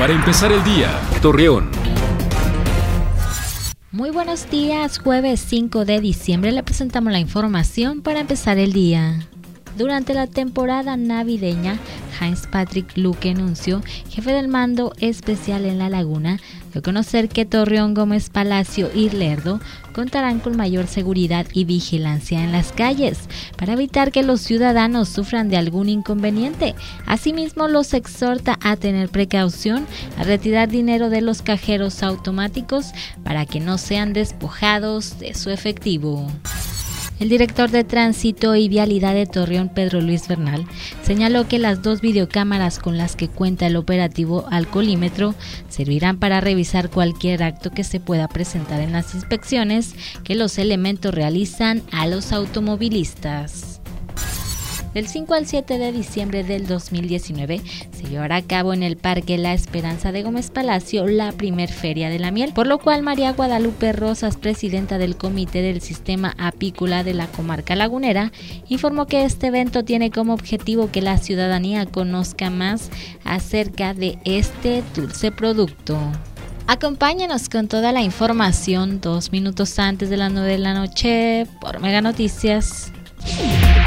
Para empezar el día, Torreón. Muy buenos días, jueves 5 de diciembre le presentamos la información para empezar el día. Durante la temporada navideña, Heinz Patrick Luque anunció, jefe del mando especial en La Laguna, de conocer que Torreón Gómez Palacio y Lerdo contarán con mayor seguridad y vigilancia en las calles para evitar que los ciudadanos sufran de algún inconveniente. Asimismo, los exhorta a tener precaución, a retirar dinero de los cajeros automáticos para que no sean despojados de su efectivo. El director de Tránsito y Vialidad de Torreón, Pedro Luis Bernal, señaló que las dos videocámaras con las que cuenta el operativo Alcoholímetro servirán para revisar cualquier acto que se pueda presentar en las inspecciones que los elementos realizan a los automovilistas. Del 5 al 7 de diciembre del 2019 se llevará a cabo en el Parque La Esperanza de Gómez Palacio la primer feria de la miel, por lo cual María Guadalupe Rosas, presidenta del Comité del Sistema Apícola de la Comarca Lagunera, informó que este evento tiene como objetivo que la ciudadanía conozca más acerca de este dulce producto. Acompáñanos con toda la información dos minutos antes de las 9 de la noche por Mega Noticias.